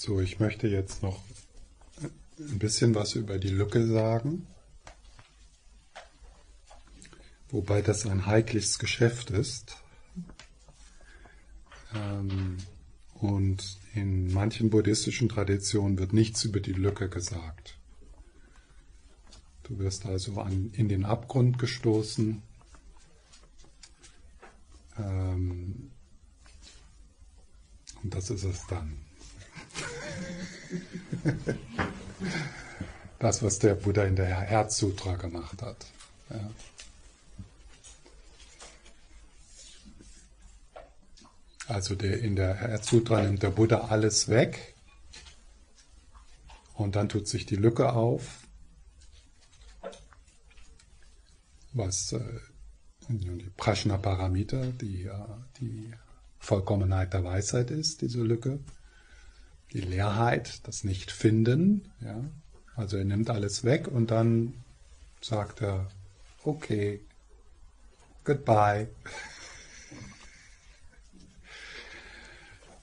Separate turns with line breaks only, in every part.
So, ich möchte jetzt noch ein bisschen was über die Lücke sagen, wobei das ein heikles Geschäft ist. Ähm, und in manchen buddhistischen Traditionen wird nichts über die Lücke gesagt. Du wirst also an, in den Abgrund gestoßen. Ähm, und das ist es dann. das, was der Buddha in der Herzsutra gemacht hat. Ja. Also der, in der Herzsutra nimmt der Buddha alles weg und dann tut sich die Lücke auf, was äh, die Prashna Paramita, die, äh, die Vollkommenheit der Weisheit ist, diese Lücke die Leerheit, das Nicht-Finden. Ja? Also er nimmt alles weg und dann sagt er, okay, goodbye.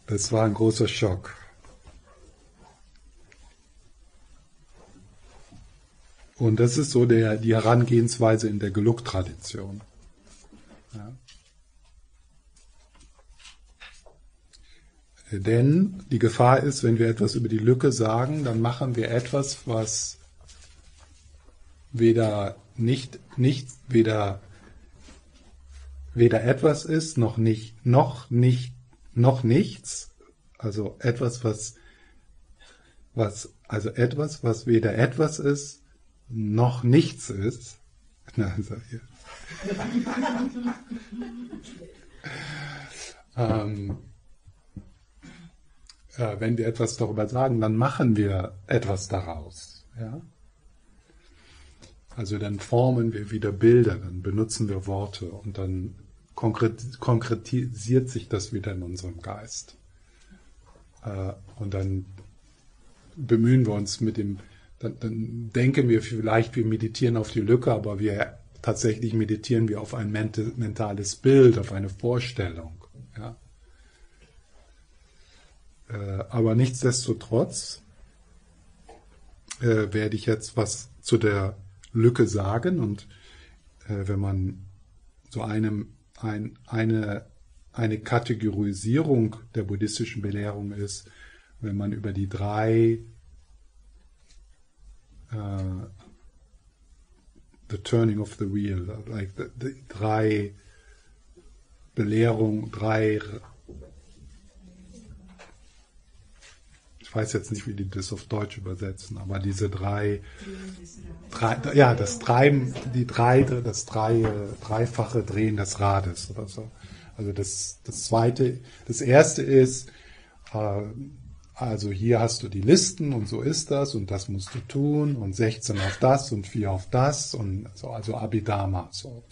Das war ein großer Schock. Und das ist so der, die Herangehensweise in der Geluk-Tradition. Ja. Denn die Gefahr ist, wenn wir etwas über die Lücke sagen, dann machen wir etwas, was weder nicht, nicht, weder, weder etwas ist, noch nicht, noch nicht, noch nichts. Also etwas, was, was, also etwas, was weder etwas ist, noch nichts ist. Na, also hier. ähm, äh, wenn wir etwas darüber sagen, dann machen wir etwas daraus. Ja? Also dann formen wir wieder Bilder, dann benutzen wir Worte und dann konkretisiert sich das wieder in unserem Geist. Äh, und dann bemühen wir uns mit dem, dann, dann denken wir vielleicht, wir meditieren auf die Lücke, aber wir tatsächlich meditieren wir auf ein mentales Bild, auf eine Vorstellung. Ja? Äh, aber nichtsdestotrotz äh, werde ich jetzt was zu der Lücke sagen und äh, wenn man so einem, ein, eine, eine Kategorisierung der buddhistischen Belehrung ist, wenn man über die drei the turning of the wheel, like the, the drei Belehrungen, drei weiß jetzt nicht, wie die das auf Deutsch übersetzen, aber diese drei, drei ja, das Treiben, die drei, das drei, dreifache Drehen des Rades oder so. Also das, das zweite, das erste ist, äh, also hier hast du die Listen und so ist das und das musst du tun und 16 auf das und 4 auf das und so, also Abhidharma, so.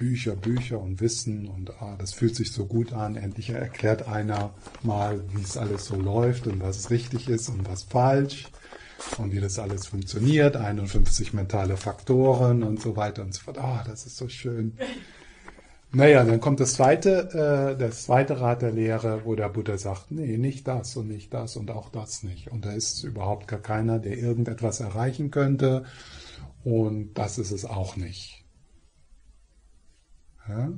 Bücher, Bücher und Wissen und ah, das fühlt sich so gut an. Endlich erklärt einer mal, wie es alles so läuft und was richtig ist und was falsch und wie das alles funktioniert. 51 mentale Faktoren und so weiter und so fort. Ah, das ist so schön. Naja, dann kommt das zweite, äh, das zweite Rat der Lehre, wo der Buddha sagt, nee, nicht das und nicht das und auch das nicht. Und da ist überhaupt gar keiner, der irgendetwas erreichen könnte. Und das ist es auch nicht. Ja?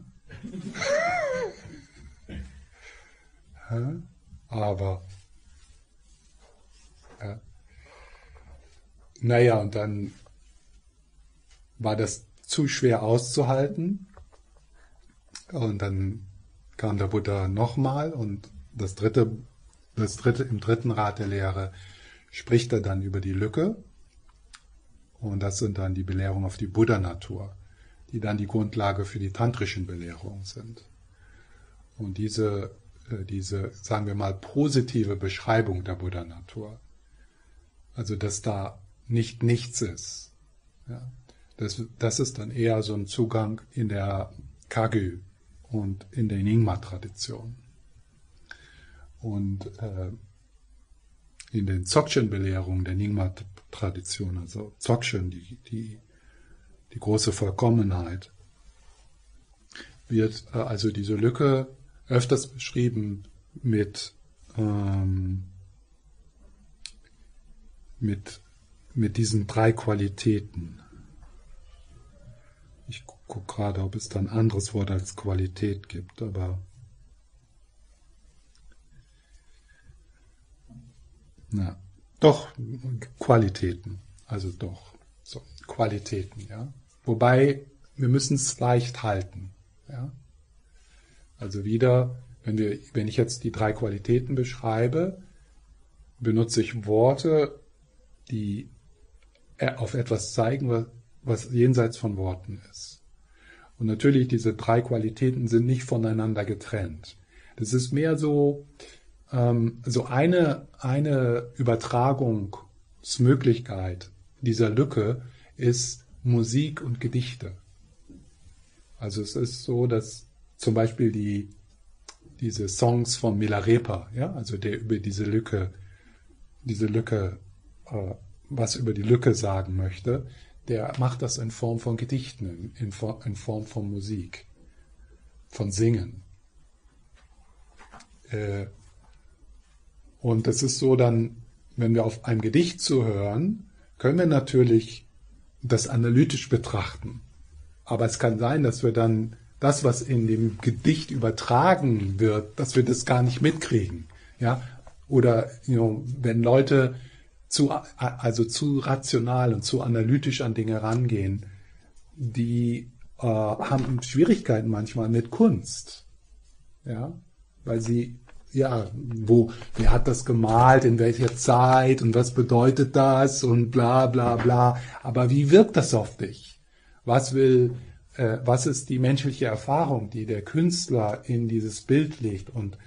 ja? Aber, ja. naja, und dann war das zu schwer auszuhalten. Und dann kam der Buddha nochmal und das dritte, das dritte, im dritten Rat der Lehre spricht er dann über die Lücke. Und das sind dann die Belehrungen auf die Buddha-Natur die dann die Grundlage für die tantrischen Belehrungen sind. Und diese, äh, diese, sagen wir mal, positive Beschreibung der Buddha-Natur, also dass da nicht nichts ist, ja, das, das ist dann eher so ein Zugang in der Kagyu und in der Nyingma-Tradition. Und äh, in den Dzogchen-Belehrungen der Nyingma-Tradition, also Dzogchen, die, die die große Vollkommenheit, wird äh, also diese Lücke öfters beschrieben mit ähm, mit, mit diesen drei Qualitäten. Ich gucke gerade, ob es da ein anderes Wort als Qualität gibt, aber na, doch Qualitäten, also doch so Qualitäten, ja. Wobei wir müssen es leicht halten, ja. Also wieder, wenn wir, wenn ich jetzt die drei Qualitäten beschreibe, benutze ich Worte, die auf etwas zeigen, was, was jenseits von Worten ist. Und natürlich, diese drei Qualitäten sind nicht voneinander getrennt. Das ist mehr so, ähm, so eine, eine Übertragungsmöglichkeit dieser Lücke ist Musik und Gedichte. Also es ist so, dass zum Beispiel die, diese Songs von Milarepa, ja, also der über diese Lücke, diese Lücke, äh, was über die Lücke sagen möchte, der macht das in Form von Gedichten, in, in Form von Musik, von Singen. Äh, und es ist so dann, wenn wir auf ein Gedicht zuhören, können wir natürlich das analytisch betrachten. Aber es kann sein, dass wir dann das, was in dem Gedicht übertragen wird, dass wir das gar nicht mitkriegen. Ja? Oder you know, wenn Leute zu, also zu rational und zu analytisch an Dinge rangehen, die äh, haben Schwierigkeiten manchmal mit Kunst. Ja, weil sie, ja, wo, wer hat das gemalt, in welcher Zeit und was bedeutet das und bla bla bla. Aber wie wirkt das auf dich? Was will, äh, was ist die menschliche Erfahrung, die der Künstler in dieses Bild legt und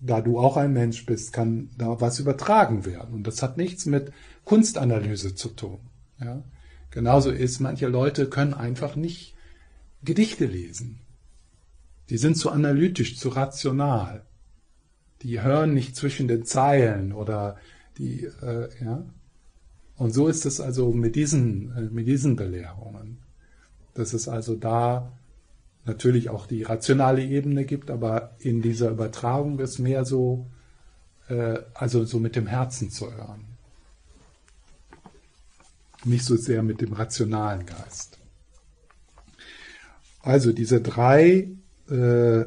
da du auch ein Mensch bist, kann da was übertragen werden. Und das hat nichts mit Kunstanalyse zu tun. Ja? Genauso ist, manche Leute können einfach nicht Gedichte lesen. Die sind zu analytisch, zu rational. Die hören nicht zwischen den Zeilen oder die, äh, ja. Und so ist es also mit diesen, äh, mit diesen Belehrungen. Das ist also da natürlich auch die rationale Ebene gibt, aber in dieser Übertragung ist mehr so, äh, also so mit dem Herzen zu hören. Nicht so sehr mit dem rationalen Geist. Also diese drei, äh,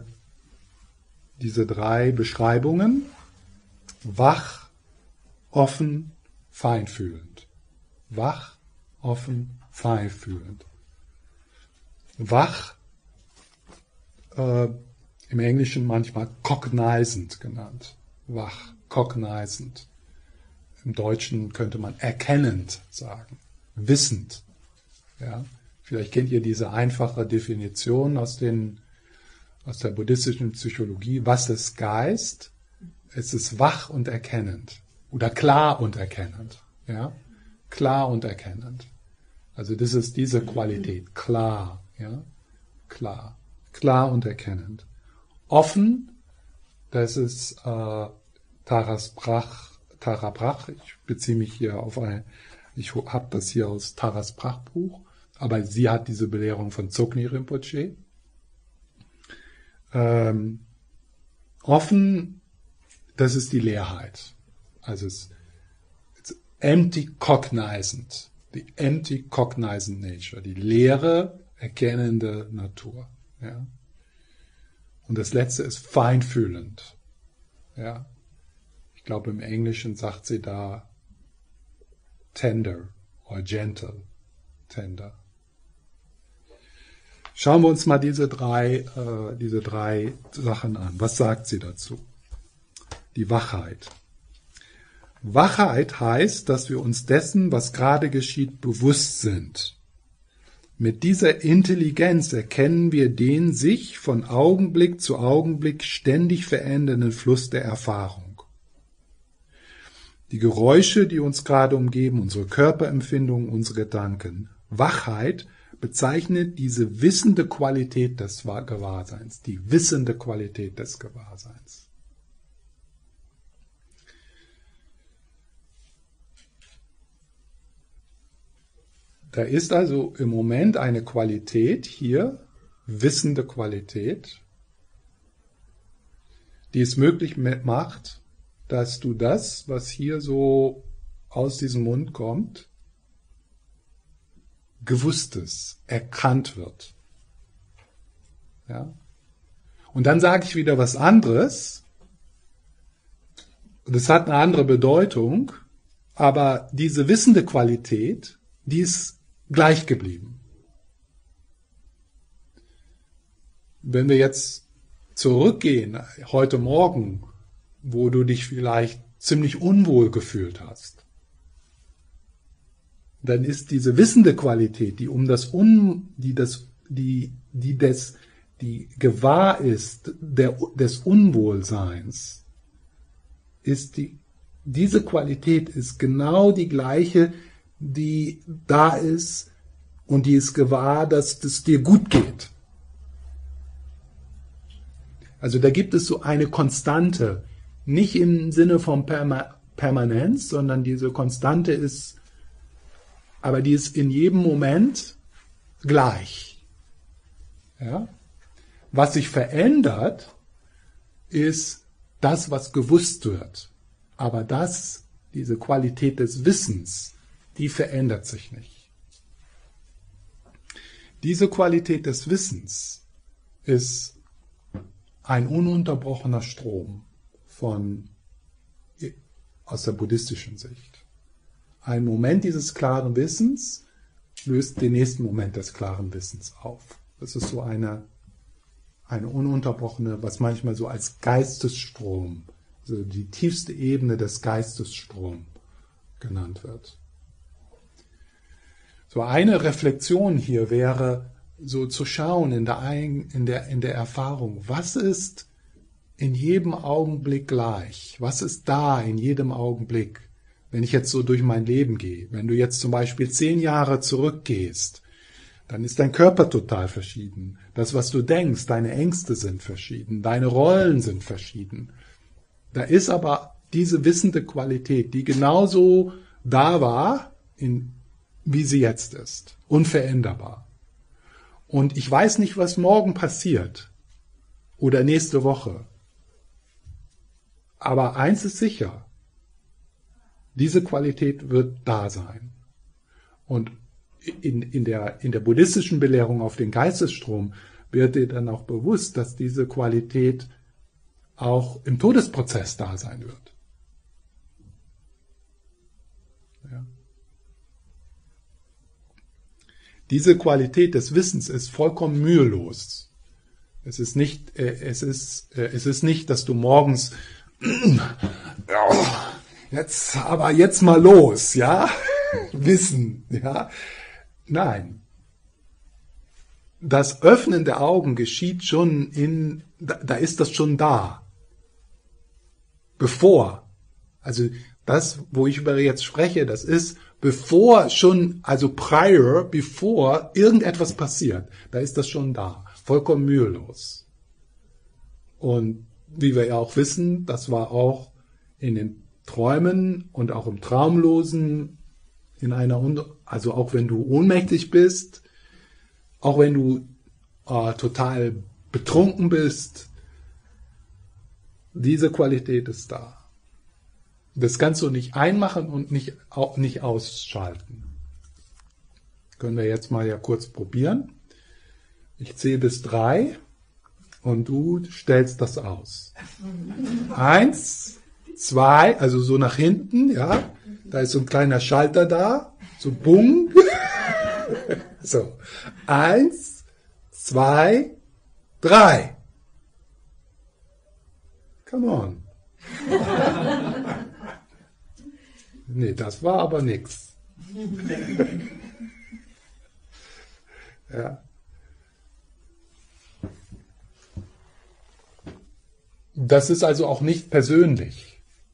diese drei Beschreibungen, wach, offen, feinfühlend. Wach, offen, feinfühlend. Wach äh, im Englischen manchmal cognizant genannt. Wach, cognizant. Im Deutschen könnte man erkennend sagen, wissend. Ja? Vielleicht kennt ihr diese einfache Definition aus, den, aus der buddhistischen Psychologie. Was ist Geist? Es ist wach und erkennend oder klar und erkennend. Ja? Klar und erkennend. Also das ist diese Qualität, klar, ja, klar klar und erkennend. Offen, das ist äh, Taras Brach, Tara Brach, ich beziehe mich hier auf ein, ich habe das hier aus Taras Brach Buch, aber sie hat diese Belehrung von Zogni Rinpoche. Ähm, offen, das ist die Leerheit. Also es ist empty cognizant, die empty cognizant nature, die leere, erkennende Natur. Ja. Und das letzte ist feinfühlend. Ja. Ich glaube, im Englischen sagt sie da tender oder gentle. Tender. Schauen wir uns mal diese drei, äh, diese drei Sachen an. Was sagt sie dazu? Die Wachheit. Wachheit heißt, dass wir uns dessen, was gerade geschieht, bewusst sind. Mit dieser Intelligenz erkennen wir den sich von Augenblick zu Augenblick ständig verändernden Fluss der Erfahrung. Die Geräusche, die uns gerade umgeben, unsere Körperempfindungen, unsere Gedanken. Wachheit bezeichnet diese wissende Qualität des Gewahrseins, die wissende Qualität des Gewahrseins. Da ist also im Moment eine Qualität hier, wissende Qualität, die es möglich macht, dass du das, was hier so aus diesem Mund kommt, gewusstes, erkannt wird. Ja? Und dann sage ich wieder was anderes. Das hat eine andere Bedeutung, aber diese wissende Qualität, die ist gleich geblieben. Wenn wir jetzt zurückgehen, heute Morgen, wo du dich vielleicht ziemlich unwohl gefühlt hast, dann ist diese wissende Qualität, die um das Un, die das, die, die des, die gewahr ist der, des Unwohlseins, ist die, diese Qualität ist genau die gleiche, die da ist und die ist gewahr, dass es dir gut geht. Also da gibt es so eine Konstante, nicht im Sinne von Perma Permanenz, sondern diese Konstante ist, aber die ist in jedem Moment gleich. Ja? Was sich verändert, ist das, was gewusst wird. Aber das, diese Qualität des Wissens, die verändert sich nicht. Diese Qualität des Wissens ist ein ununterbrochener Strom von, aus der buddhistischen Sicht. Ein Moment dieses klaren Wissens löst den nächsten Moment des klaren Wissens auf. Das ist so eine, eine ununterbrochene, was manchmal so als Geistesstrom, also die tiefste Ebene des Geistesstrom genannt wird. So eine Reflexion hier wäre, so zu schauen in der, in der, in der Erfahrung, was ist in jedem Augenblick gleich? Was ist da in jedem Augenblick? Wenn ich jetzt so durch mein Leben gehe, wenn du jetzt zum Beispiel zehn Jahre zurückgehst, dann ist dein Körper total verschieden. Das, was du denkst, deine Ängste sind verschieden, deine Rollen sind verschieden. Da ist aber diese wissende Qualität, die genauso da war, in, wie sie jetzt ist, unveränderbar. Und ich weiß nicht, was morgen passiert oder nächste Woche. Aber eins ist sicher, diese Qualität wird da sein. Und in, in, der, in der buddhistischen Belehrung auf den Geistesstrom wird dir dann auch bewusst, dass diese Qualität auch im Todesprozess da sein wird. Diese Qualität des Wissens ist vollkommen mühelos. Es ist nicht, äh, es ist, äh, es ist nicht, dass du morgens, jetzt, aber jetzt mal los, ja, Wissen, ja. Nein. Das Öffnen der Augen geschieht schon in, da, da ist das schon da. Bevor. Also das, wo ich über jetzt spreche, das ist bevor schon, also prior, bevor irgendetwas passiert, da ist das schon da. Vollkommen mühelos. Und wie wir ja auch wissen, das war auch in den Träumen und auch im Traumlosen, in einer, also auch wenn du ohnmächtig bist, auch wenn du äh, total betrunken bist, diese Qualität ist da. Das kannst du nicht einmachen und nicht, auch nicht ausschalten. Können wir jetzt mal ja kurz probieren. Ich zähle bis drei und du stellst das aus. Eins, zwei, also so nach hinten, ja. Da ist so ein kleiner Schalter da, so bung. so. Eins, zwei, drei. Come on. Nee, das war aber nichts. ja. Das ist also auch nicht persönlich.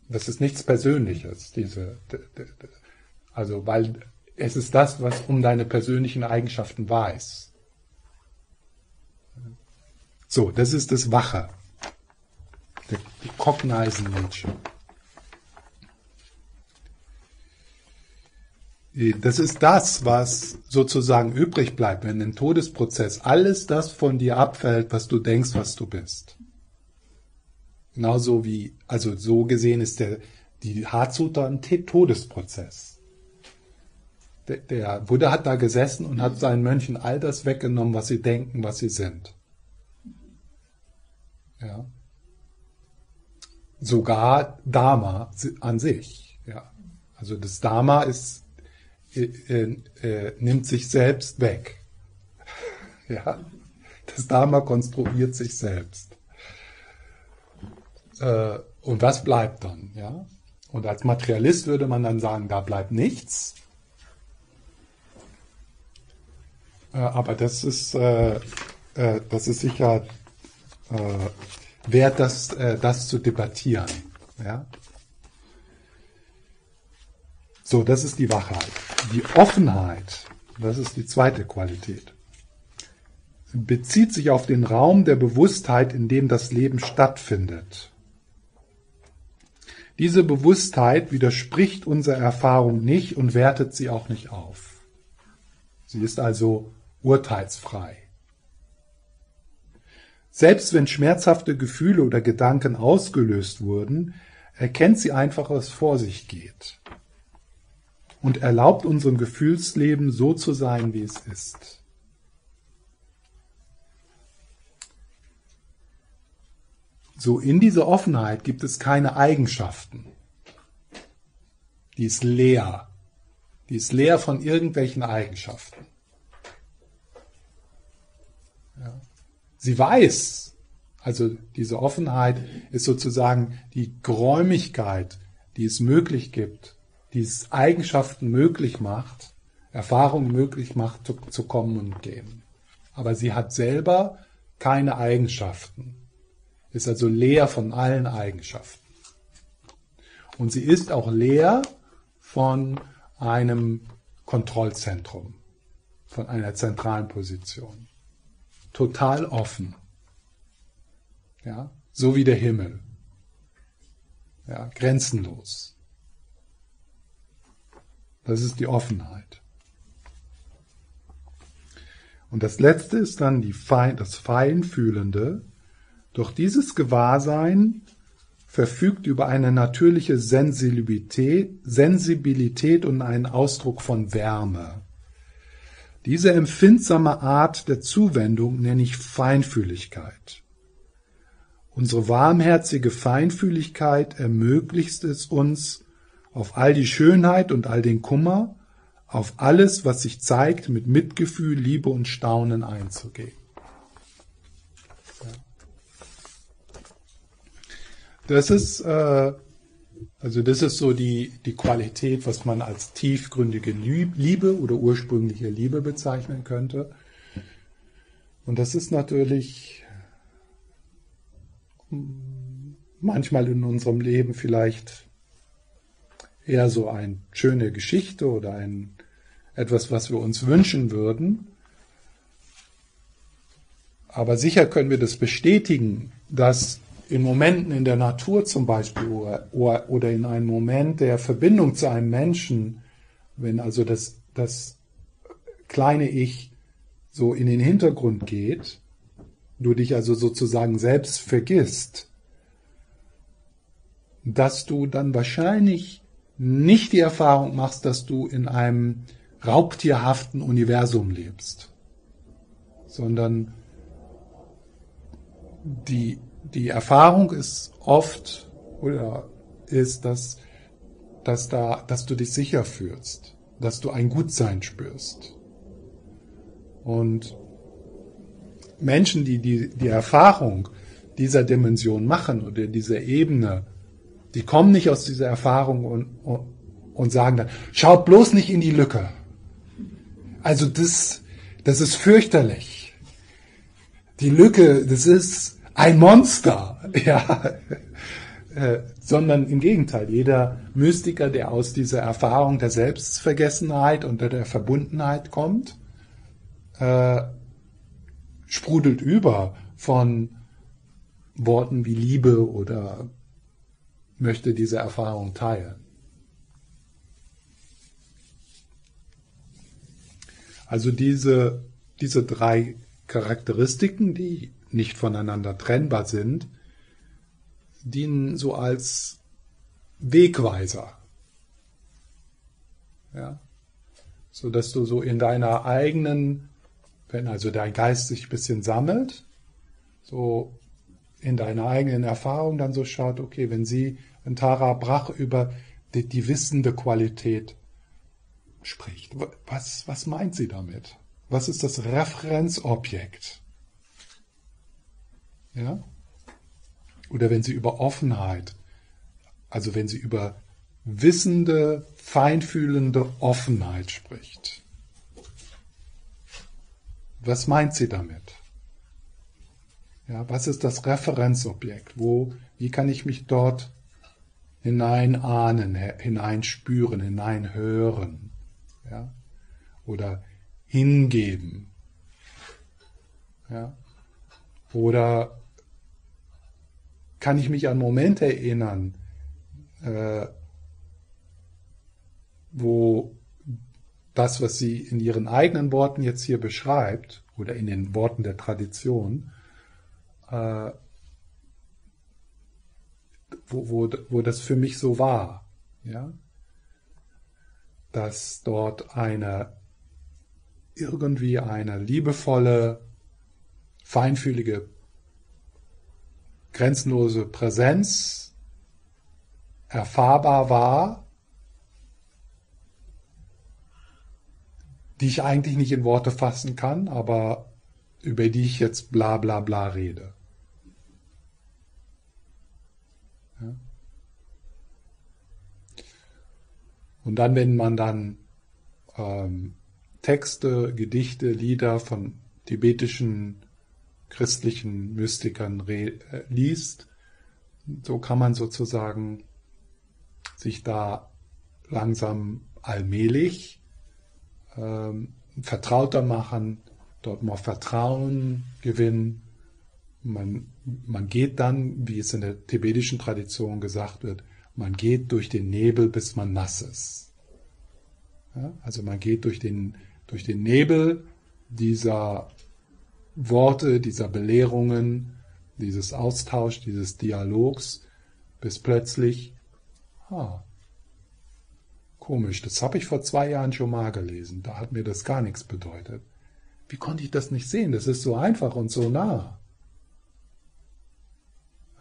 Das ist nichts Persönliches, diese, also, weil es ist das, was um deine persönlichen Eigenschaften weiß. So, das ist das Wache. Die Cognizing Nature. Das ist das, was sozusagen übrig bleibt, wenn im Todesprozess alles das von dir abfällt, was du denkst, was du bist. Genauso wie, also so gesehen ist der, die Hatsuta ein Todesprozess. Der, der Buddha hat da gesessen und hat seinen Mönchen all das weggenommen, was sie denken, was sie sind. Ja. Sogar Dharma an sich. Ja. Also das Dharma ist, äh, äh, nimmt sich selbst weg. Ja. Das Dharma konstruiert sich selbst. Äh, und was bleibt dann? Ja? Und als Materialist würde man dann sagen, da bleibt nichts. Äh, aber das ist, äh, äh, das ist sicher äh, wert, das, äh, das zu debattieren. Ja? So, das ist die Wachheit. Die Offenheit, das ist die zweite Qualität bezieht sich auf den Raum der Bewusstheit, in dem das Leben stattfindet. Diese Bewusstheit widerspricht unserer Erfahrung nicht und wertet sie auch nicht auf. Sie ist also urteilsfrei. Selbst wenn schmerzhafte Gefühle oder Gedanken ausgelöst wurden, erkennt sie einfach, was vor sich geht und erlaubt unserem Gefühlsleben so zu sein, wie es ist. So in dieser Offenheit gibt es keine Eigenschaften. Die ist leer. Die ist leer von irgendwelchen Eigenschaften. Ja. Sie weiß, also diese Offenheit ist sozusagen die Geräumigkeit, die es möglich gibt, die es Eigenschaften möglich macht, Erfahrungen möglich macht, zu, zu kommen und gehen. Aber sie hat selber keine Eigenschaften ist also leer von allen Eigenschaften. Und sie ist auch leer von einem Kontrollzentrum, von einer zentralen Position. Total offen. Ja, so wie der Himmel. Ja, grenzenlos. Das ist die Offenheit. Und das letzte ist dann die Fein, das Feinfühlende, doch dieses Gewahrsein verfügt über eine natürliche Sensibilität, und einen Ausdruck von Wärme. Diese empfindsame Art der Zuwendung nenne ich Feinfühligkeit. Unsere warmherzige Feinfühligkeit ermöglicht es uns, auf all die Schönheit und all den Kummer, auf alles, was sich zeigt, mit Mitgefühl, Liebe und Staunen einzugehen. Das ist, äh, also das ist so die, die Qualität, was man als tiefgründige Liebe oder ursprüngliche Liebe bezeichnen könnte. Und das ist natürlich manchmal in unserem Leben vielleicht eher so eine schöne Geschichte oder ein etwas, was wir uns wünschen würden. Aber sicher können wir das bestätigen, dass in Momenten in der Natur zum Beispiel oder, in einem Moment der Verbindung zu einem Menschen, wenn also das, das kleine Ich so in den Hintergrund geht, du dich also sozusagen selbst vergisst, dass du dann wahrscheinlich nicht die Erfahrung machst, dass du in einem raubtierhaften Universum lebst, sondern die die Erfahrung ist oft oder ist, dass, dass, da, dass du dich sicher fühlst, dass du ein Gutsein spürst. Und Menschen, die, die die Erfahrung dieser Dimension machen oder dieser Ebene, die kommen nicht aus dieser Erfahrung und, und, und sagen dann, schaut bloß nicht in die Lücke. Also das, das ist fürchterlich. Die Lücke, das ist, ein Monster, ja, äh, sondern im Gegenteil, jeder Mystiker, der aus dieser Erfahrung der Selbstvergessenheit und der Verbundenheit kommt, äh, sprudelt über von Worten wie Liebe oder möchte diese Erfahrung teilen. Also diese, diese drei Charakteristiken, die nicht voneinander trennbar sind, dienen so als Wegweiser. Ja? So dass du so in deiner eigenen, wenn also dein Geist sich ein bisschen sammelt, so in deiner eigenen Erfahrung dann so schaut, okay, wenn sie, wenn Tara Brach über die, die wissende Qualität spricht, was, was meint sie damit? Was ist das Referenzobjekt? Ja? Oder wenn sie über Offenheit, also wenn sie über wissende, feinfühlende Offenheit spricht. Was meint sie damit? Ja, was ist das Referenzobjekt? Wo, wie kann ich mich dort hineinahnen, hineinspüren, hineinhören? Ja? Oder hingeben? Ja? Oder kann ich mich an Momente erinnern, äh, wo das, was sie in ihren eigenen Worten jetzt hier beschreibt, oder in den Worten der Tradition, äh, wo, wo, wo das für mich so war, ja, dass dort eine irgendwie eine liebevolle, feinfühlige, grenzenlose Präsenz erfahrbar war, die ich eigentlich nicht in Worte fassen kann, aber über die ich jetzt bla bla bla rede. Und dann, wenn man dann ähm, Texte, Gedichte, Lieder von tibetischen christlichen Mystikern äh, liest, so kann man sozusagen sich da langsam allmählich ähm, vertrauter machen, dort mal Vertrauen gewinnen. Man, man geht dann, wie es in der tibetischen Tradition gesagt wird, man geht durch den Nebel, bis man nass ist. Ja, also man geht durch den, durch den Nebel dieser Worte, dieser Belehrungen, dieses Austausch, dieses Dialogs, bis plötzlich, ah, Komisch, das habe ich vor zwei Jahren schon mal gelesen. Da hat mir das gar nichts bedeutet. Wie konnte ich das nicht sehen? Das ist so einfach und so nah.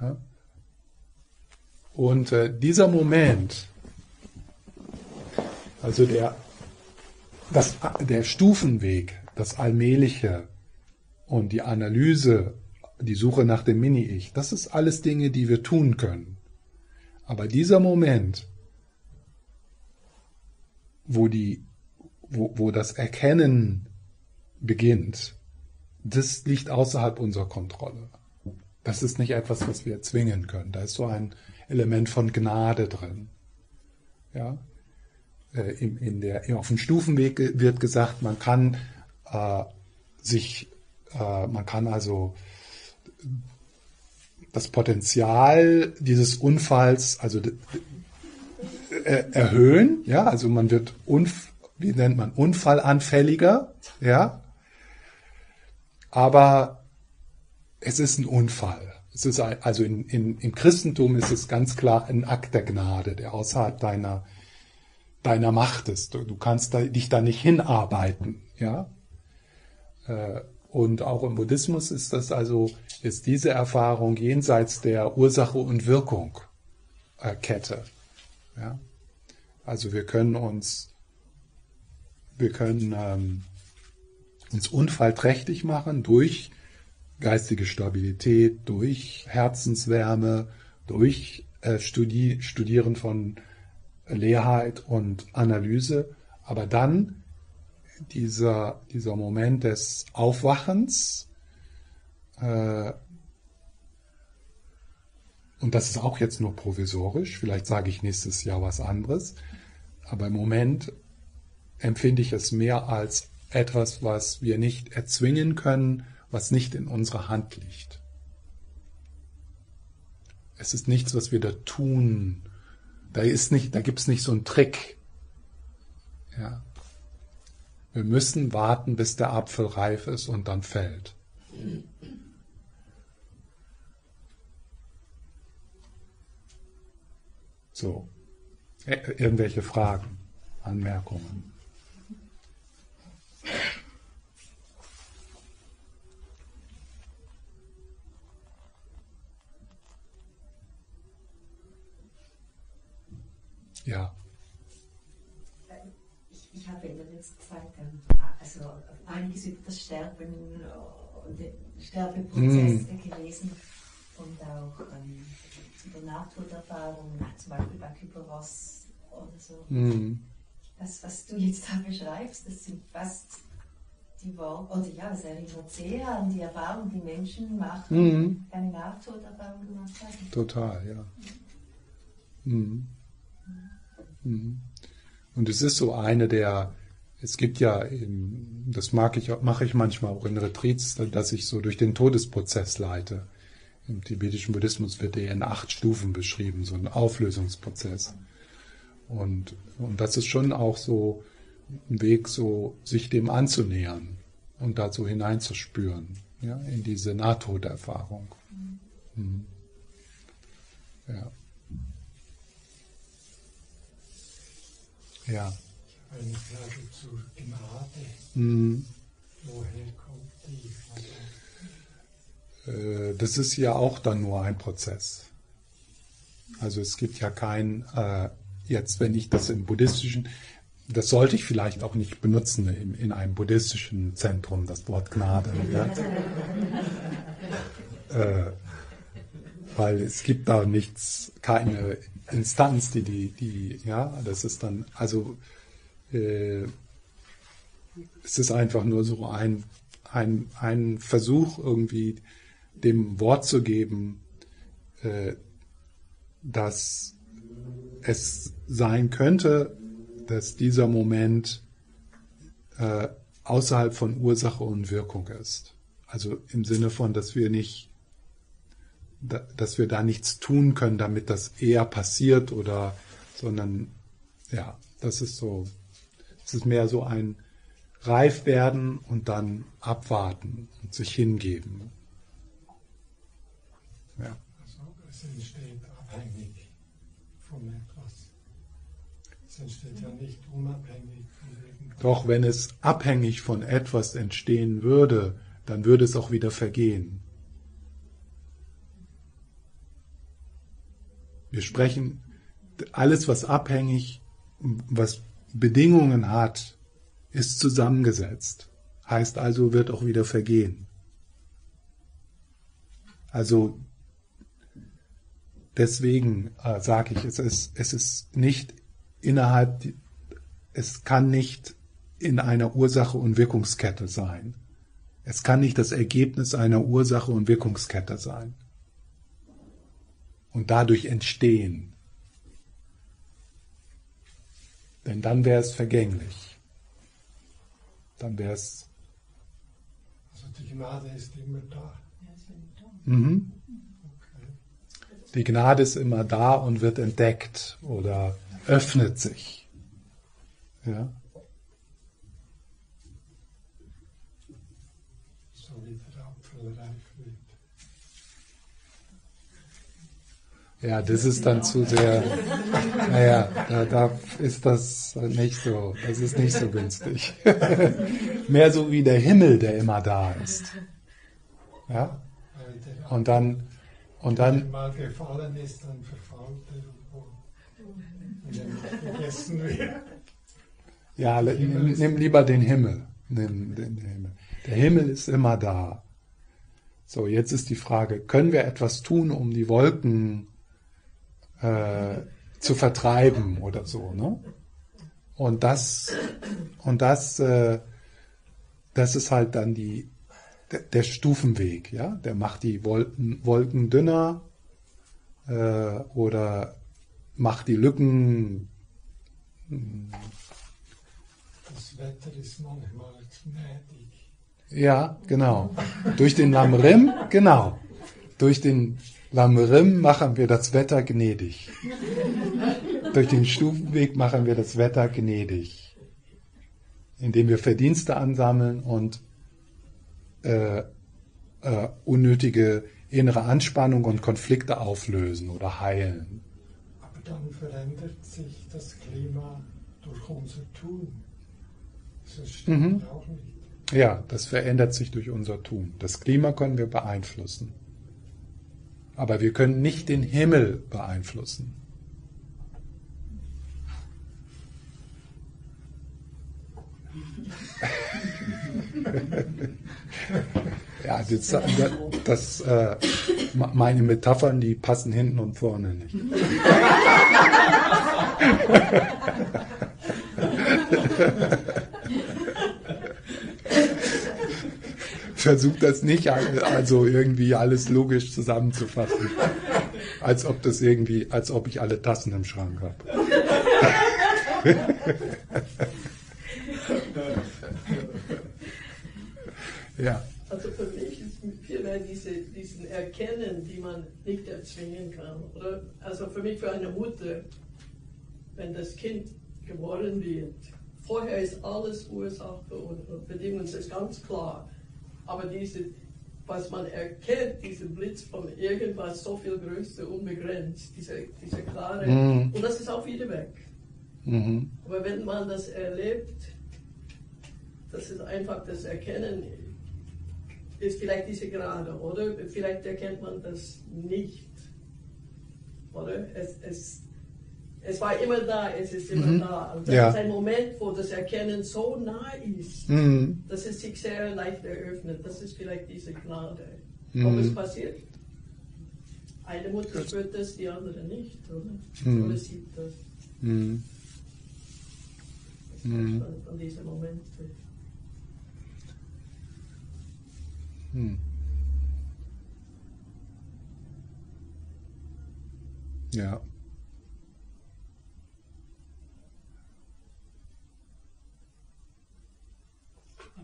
Ja? Und äh, dieser Moment, also der, das, der Stufenweg, das Allmähliche und die Analyse, die Suche nach dem Mini-Ich, das ist alles Dinge, die wir tun können. Aber dieser Moment, wo die, wo, wo das Erkennen beginnt, das liegt außerhalb unserer Kontrolle. Das ist nicht etwas, was wir erzwingen können. Da ist so ein Element von Gnade drin. Ja, äh, in, in der, auf dem Stufenweg wird gesagt, man kann äh, sich, äh, man kann also das Potenzial dieses Unfalls, also erhöhen, ja, also man wird wie nennt man unfallanfälliger, ja, aber es ist ein Unfall. Es ist also in, in, im Christentum ist es ganz klar ein Akt der Gnade, der außerhalb deiner deiner Macht ist. Du, du kannst da, dich da nicht hinarbeiten, ja. Äh, und auch im Buddhismus ist das also, ist diese Erfahrung jenseits der Ursache und Wirkung äh, Kette. Ja? Also wir können uns, wir können ähm, uns unfallträchtig machen durch geistige Stabilität, durch Herzenswärme, durch äh, Studi Studieren von Leerheit und Analyse. Aber dann dieser, dieser Moment des Aufwachens, äh, und das ist auch jetzt nur provisorisch, vielleicht sage ich nächstes Jahr was anderes, aber im Moment empfinde ich es mehr als etwas, was wir nicht erzwingen können, was nicht in unserer Hand liegt. Es ist nichts, was wir da tun. Da ist nicht, da gibt's nicht so einen Trick. Ja. Wir müssen warten, bis der Apfel reif ist und dann fällt. So. Irgendwelche Fragen, Anmerkungen? Ja.
Ich, ich habe in der letzten Zeit ähm, also einiges über das Sterben und den Sterbeprozess mm. gelesen und auch ähm, über Nahtoderfahrungen, zum Beispiel bei Kyberos oder so. Mm. Das, was du jetzt da beschreibst, das sind fast die Worte, oder ja, das erinnert sehr an die Erfahrungen, die Menschen machen, mm. eine Nahtoderfahrung gemacht haben.
Total, ja. Mm. Mhm. Und es ist so eine der, es gibt ja, das mag ich, mache ich manchmal auch in Retreats, dass ich so durch den Todesprozess leite. Im tibetischen Buddhismus wird der in acht Stufen beschrieben, so ein Auflösungsprozess. Und, und das ist schon auch so ein Weg, so sich dem anzunähern und dazu hineinzuspüren, ja, in diese Nahtoderfahrung. Mhm. Ja. Ja.
Eine Frage zur Gnade. Mhm. Woher kommt
die? Äh, das ist ja auch dann nur ein Prozess. Also es gibt ja kein, äh, jetzt wenn ich das im buddhistischen, das sollte ich vielleicht auch nicht benutzen in, in einem buddhistischen Zentrum, das Wort Gnade. Ja? äh, weil es gibt da nichts, keine Instanz, die, die, die, ja, das ist dann, also äh, es ist einfach nur so ein, ein, ein Versuch, irgendwie dem Wort zu geben, äh, dass es sein könnte, dass dieser Moment äh, außerhalb von Ursache und Wirkung ist. Also im Sinne von, dass wir nicht dass wir da nichts tun können, damit das eher passiert oder, sondern, ja, das ist so, es ist mehr so ein reif werden und dann abwarten und sich hingeben.
Ja. Also es entsteht abhängig von etwas. Es entsteht ja nicht unabhängig von irgendwas.
Doch wenn es abhängig von etwas entstehen würde, dann würde es auch wieder vergehen. Wir sprechen alles, was abhängig, was Bedingungen hat, ist zusammengesetzt. Heißt also, wird auch wieder vergehen. Also deswegen äh, sage ich, es ist, es ist nicht innerhalb, es kann nicht in einer Ursache- und Wirkungskette sein. Es kann nicht das Ergebnis einer Ursache- und Wirkungskette sein und dadurch entstehen. Denn dann wäre es vergänglich. Dann wäre es.
Also die Gnade ist immer da.
Mhm. Die Gnade ist immer da und wird entdeckt oder öffnet sich. Ja. Ja, das ist dann zu sehr, naja, da, da ist das nicht so, das ist nicht so günstig. Mehr so wie der Himmel, der immer da ist. Ja? Und dann, und dann.
mal gefallen ist, dann verfault er vergessen wird.
Ja, nimm, nimm, lieber den Himmel. Nimm den Himmel. Der Himmel ist immer da. So, jetzt ist die Frage, können wir etwas tun, um die Wolken äh, zu vertreiben oder so. Ne? Und das, und das, äh, das ist halt dann die, der, der Stufenweg, ja. Der macht die Wolken, Wolken dünner äh, oder macht die Lücken.
Das Wetter ist manchmal gnädig.
Ja, genau. Durch den Lamrim, genau. Durch den Lamrim machen wir das Wetter gnädig. Durch den Stufenweg machen wir das Wetter gnädig. Indem wir Verdienste ansammeln und äh, äh, unnötige innere Anspannung und Konflikte auflösen oder heilen.
Aber dann verändert sich das Klima durch unser Tun. Das stimmt mhm. auch nicht.
Ja, das verändert sich durch unser Tun. Das Klima können wir beeinflussen. Aber wir können nicht den Himmel beeinflussen. ja, das, das äh, meine Metaphern, die passen hinten und vorne nicht. Versucht das nicht, also irgendwie alles logisch zusammenzufassen. Als ob das irgendwie, als ob ich alle Tassen im Schrank habe.
ja. Also für mich ist vielmehr diese, diesen Erkennen, die man nicht erzwingen kann. Oder? Also für mich, für eine Mutter, wenn das Kind geboren wird, vorher ist alles Ursache und, Bedingung, ist ganz klar. Aber diese, was man erkennt, dieser Blitz von irgendwas so viel größer, unbegrenzt, diese, diese klare, mhm. und das ist auch wieder weg. Mhm. Aber wenn man das erlebt, das ist einfach das Erkennen, ist vielleicht diese Gerade, oder? Vielleicht erkennt man das nicht, oder? Es, es, es war immer da, es ist immer mhm. da. Und das ja. ist ein Moment, wo das Erkennen so nah ist, mhm. dass es sich sehr leicht eröffnet. Das ist vielleicht diese Gnade. Mhm. Ob es passiert? Eine Mutter spürt das, die andere nicht, oder? Mhm. Oder sieht das. Mhm. Das ist mhm. von diesen Momenten.
Hm. Ja.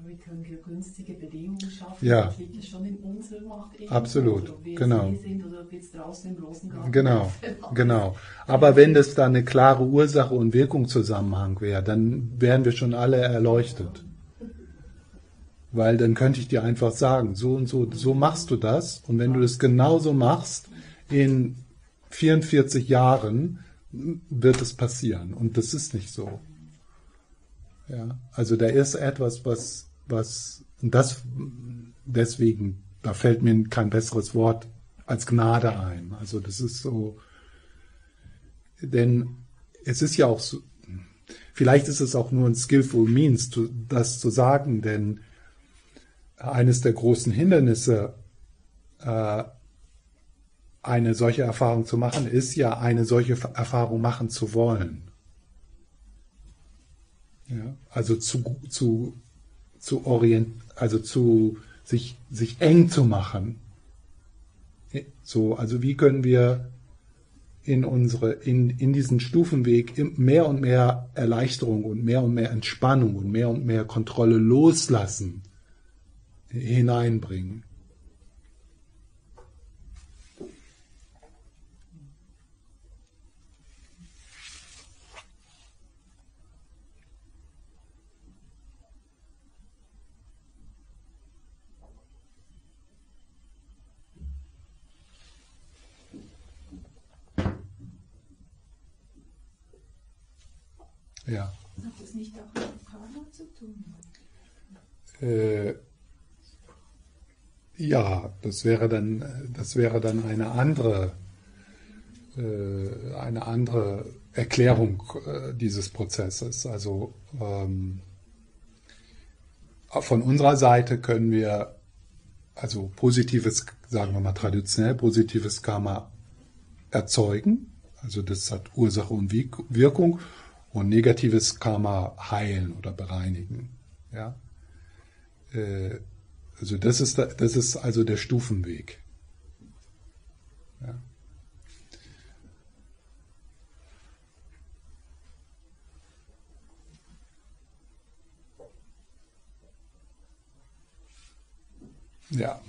Wie können wir günstige Bedingungen schaffen?
Ja.
Das liegt schon in unserer Macht.
Absolut.
Ob wir
genau.
sind oder ob wir jetzt draußen im bloßen Garten
Genau, genau. Aber wenn das da eine klare Ursache und Wirkungszusammenhang wäre, dann wären wir schon alle erleuchtet. Weil dann könnte ich dir einfach sagen, so und so, so machst du das. Und wenn du das genauso machst, in 44 Jahren wird es passieren. Und das ist nicht so. Ja, also da ist etwas, was, was, und das, deswegen, da fällt mir kein besseres Wort als Gnade ein. Also das ist so, denn es ist ja auch so, vielleicht ist es auch nur ein skillful means, das zu sagen, denn eines der großen Hindernisse, äh, eine solche Erfahrung zu machen, ist ja eine solche Erfahrung machen zu wollen. Ja, also zu, zu, zu orient, also zu sich, sich eng zu machen. So, also wie können wir in unsere, in, in diesen Stufenweg mehr und mehr Erleichterung und mehr und mehr Entspannung und mehr und mehr Kontrolle loslassen hineinbringen. Ja. Hat
das nicht auch mit Karma zu tun?
Äh, ja, das wäre dann, das wäre dann eine andere, äh, eine andere Erklärung äh, dieses Prozesses. Also ähm, von unserer Seite können wir also positives, sagen wir mal traditionell, positives Karma erzeugen. Also das hat Ursache und Wirkung und negatives Karma heilen oder bereinigen. Ja. Äh, also das ist, das ist also der Stufenweg. Ja. Ja.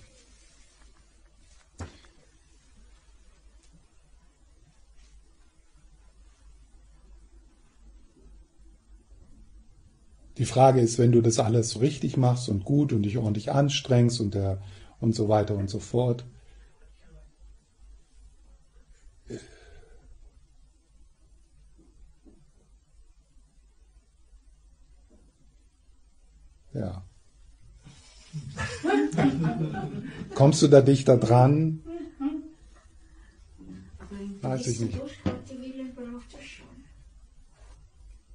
Die Frage ist, wenn du das alles richtig machst und gut und dich ordentlich anstrengst und, der, und so weiter und so fort, Ja. Kommst du da dichter dran?
Weiß ich nicht.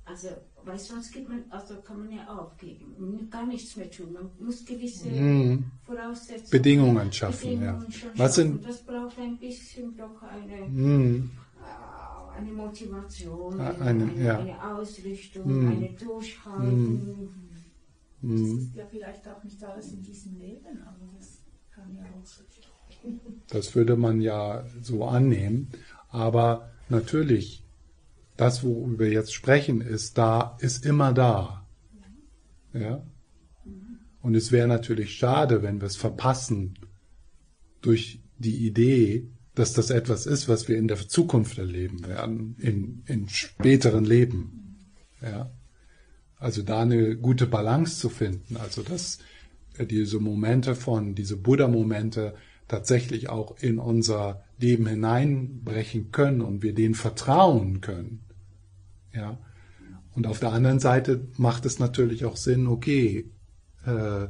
Also weil sonst gibt man, also kann man ja aufgeben, gar nichts mehr tun. Man muss gewisse mm. Voraussetzungen,
Bedingungen schaffen. Bedingungen
ja. Was sind? Das braucht ein bisschen doch eine, mm. eine Motivation, eine, eine, ja. eine Ausrichtung, mm. eine Durchhaltung.
Das ist ja vielleicht auch nicht alles in diesem Leben, aber das kann ja auch so
das würde man ja so annehmen. Aber natürlich, das, worüber wir jetzt sprechen, ist da, ist immer da. Ja? Und es wäre natürlich schade, wenn wir es verpassen durch die Idee, dass das etwas ist, was wir in der Zukunft erleben werden, in, in späteren Leben. Ja? Also da eine gute Balance zu finden, also dass diese Momente von, diese Buddha-Momente tatsächlich auch in unser Leben hineinbrechen können und wir denen vertrauen können. Ja. Und auf der anderen Seite macht es natürlich auch Sinn, okay, äh,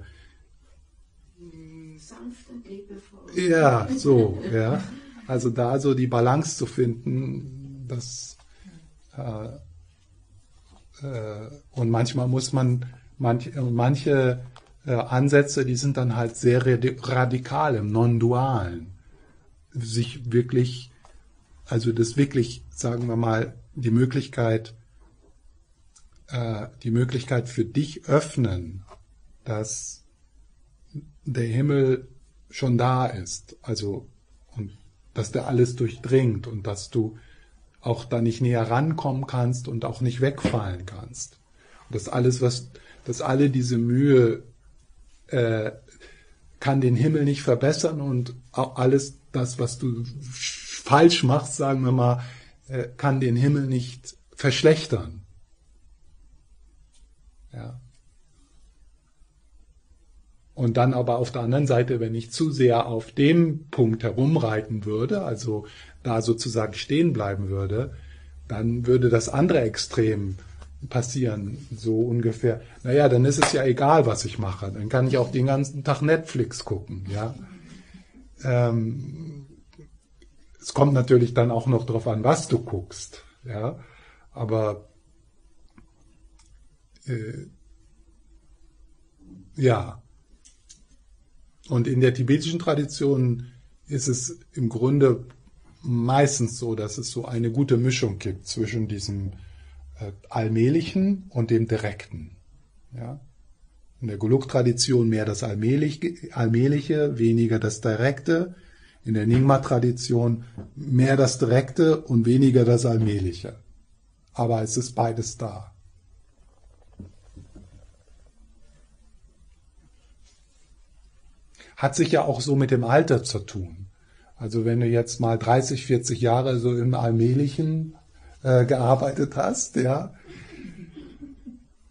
ja, so, ja. Also da so die Balance zu finden, dass äh, äh, und manchmal muss man manch, manche äh, Ansätze, die sind dann halt sehr radikal im Non-Dualen. Sich wirklich, also das wirklich, sagen wir mal, die Möglichkeit, äh, die Möglichkeit für dich öffnen, dass der Himmel schon da ist, also und dass der alles durchdringt und dass du auch da nicht näher rankommen kannst und auch nicht wegfallen kannst. Und dass alles, was, dass alle diese Mühe äh, kann den Himmel nicht verbessern und auch alles das, was du falsch machst, sagen wir mal, äh, kann den Himmel nicht verschlechtern. Ja. Und dann aber auf der anderen Seite, wenn ich zu sehr auf dem Punkt herumreiten würde, also da sozusagen stehen bleiben würde, dann würde das andere Extrem passieren, so ungefähr. Naja, dann ist es ja egal, was ich mache. Dann kann ich auch den ganzen Tag Netflix gucken, ja. Ähm, es kommt natürlich dann auch noch darauf an, was du guckst, ja. Aber äh, ja. Und in der tibetischen Tradition ist es im Grunde meistens so, dass es so eine gute Mischung gibt zwischen diesem äh, allmählichen und dem direkten. Ja? In der Guluk-Tradition mehr das Allmähliche, weniger das Direkte. In der Nyingma-Tradition mehr das Direkte und weniger das Allmähliche. Aber es ist beides da. Hat sich ja auch so mit dem Alter zu tun. Also wenn du jetzt mal 30, 40 Jahre so im Allmählichen äh, gearbeitet hast, ja.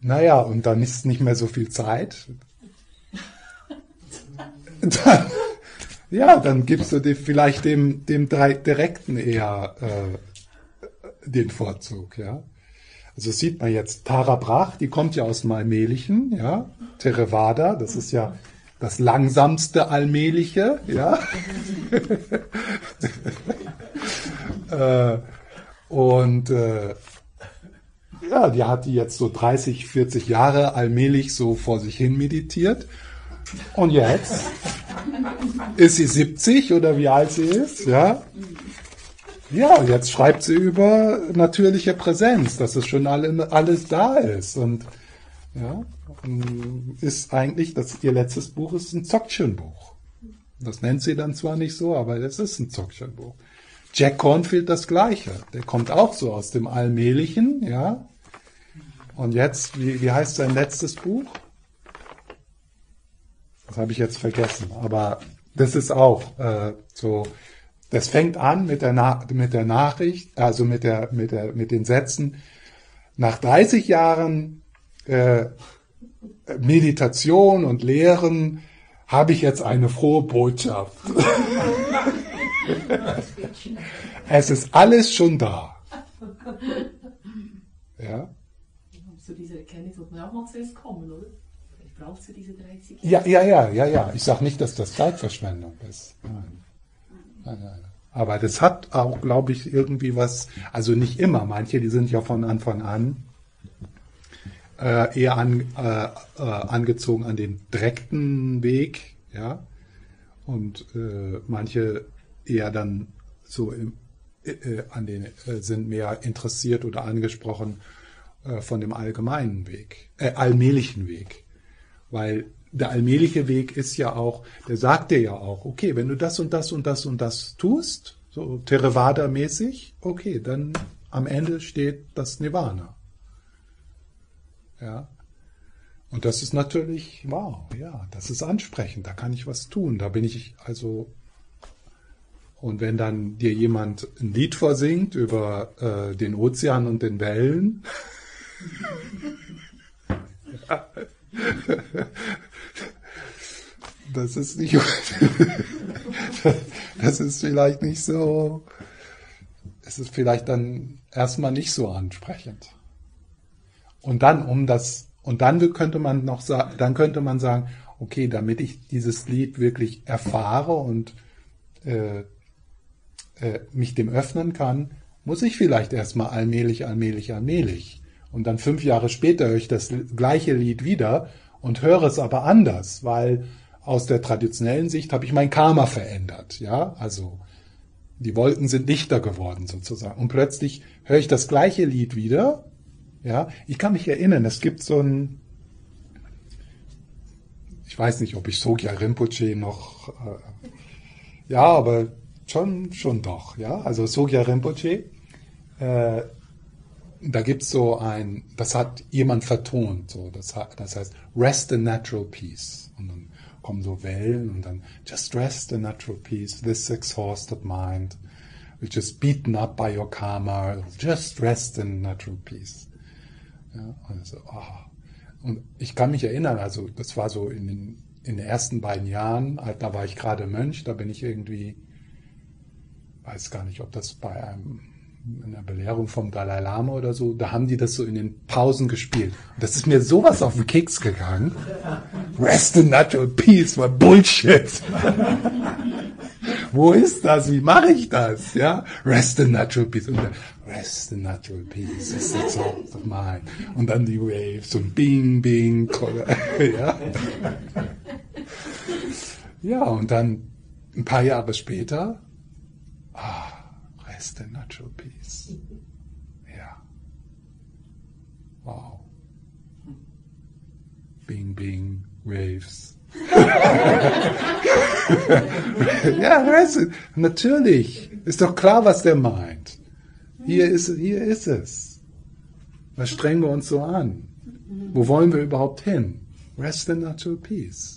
Naja, und dann ist nicht mehr so viel Zeit. Dann, ja, dann gibst du dir vielleicht dem, dem Direkten eher äh, den Vorzug, ja. Also sieht man jetzt, Tara Brach, die kommt ja aus dem Allmählichen, ja. Theravada, das ist ja das langsamste Allmähliche, ja. äh, und äh, ja, die hat die jetzt so 30, 40 Jahre allmählich so vor sich hin meditiert. Und jetzt ist sie 70 oder wie alt sie ist, ja. Ja, jetzt schreibt sie über natürliche Präsenz, dass es schon alle, alles da ist. Und ja, ist eigentlich, das ihr letztes Buch ist ein Dzogchen-Buch. Das nennt sie dann zwar nicht so, aber es ist ein Dzogchen-Buch. Jack Cornfield das Gleiche. Der kommt auch so aus dem Allmählichen, ja. Und jetzt, wie, wie heißt sein letztes Buch? Das habe ich jetzt vergessen. Aber das ist auch äh, so. Das fängt an mit der, mit der Nachricht, also mit der, mit der, mit den Sätzen. Nach 30 Jahren äh, Meditation und Lehren habe ich jetzt eine frohe Botschaft. es ist alles schon da. Ja?
Zu dieser Erkenntnis wird man auch noch zuerst kommen, oder?
braucht es ja diese 30
Jahre. Ja, ja, ja, ja, ja. Ich sage nicht, dass das Zeitverschwendung ist. Nein. Nein, nein. Aber das hat auch, glaube ich, irgendwie was, also nicht immer, manche, die sind ja von Anfang an äh, eher an, äh, äh, angezogen an den direkten Weg, ja, und äh, manche eher dann so im, äh, äh, an den sind mehr interessiert oder angesprochen von dem allgemeinen Weg, äh, allmählichen Weg, weil der allmähliche Weg ist ja auch, der sagt dir ja auch, okay, wenn du das und das und das und das tust, so Theravada-mäßig, okay, dann am Ende steht das Nirvana. Ja. Und das ist natürlich, wow, ja, das ist ansprechend, da kann ich was tun, da bin ich also. Und wenn dann dir jemand ein Lied vorsingt über äh, den Ozean und den Wellen, das ist nicht, das ist vielleicht nicht so, es ist vielleicht dann erstmal nicht so ansprechend. Und dann, um das, und dann könnte man noch sagen, dann könnte man sagen, okay, damit ich dieses Lied wirklich erfahre und äh, äh, mich dem öffnen kann, muss ich vielleicht erstmal allmählich, allmählich, allmählich. Und dann fünf Jahre später höre ich das gleiche Lied wieder und höre es aber anders, weil aus der traditionellen Sicht habe ich mein Karma verändert. Ja, also die Wolken sind dichter geworden sozusagen. Und plötzlich höre ich das gleiche Lied wieder ja, ich kann mich erinnern, es gibt so ein, ich weiß nicht, ob ich Sogya Rinpoche noch, äh, ja, aber schon, schon doch, ja, also Sogya Rinpoche, äh, da gibt's so ein, das hat jemand vertont, so, das, das heißt, rest in natural peace. Und dann kommen so Wellen und dann, just rest in natural peace, this exhausted mind, which is beaten up by your karma, just rest in natural peace. Ja, also, oh. Und ich kann mich erinnern, also das war so in den, in den ersten beiden Jahren, halt, da war ich gerade Mönch, da bin ich irgendwie, weiß gar nicht, ob das bei einem in der Belehrung vom Dalai Lama oder so, da haben die das so in den Pausen gespielt. Und das ist mir sowas auf den Keks gegangen. Rest in natural peace war Bullshit. Wo ist das? Wie mache ich das? Ja, rest in natural peace. Und rest in natural peace is the thought of mine. Und dann die Waves und Bing, Bing, ja. Ja, und dann ein paar Jahre später, ah, rest in natural peace. Ja. Wow. Bing, Bing, Waves. Ja, rest, natürlich. Ist doch klar, was der meint. Hier ist, hier ist es. Was strengen wir uns so an? Wo wollen wir überhaupt hin? Rest in natural peace.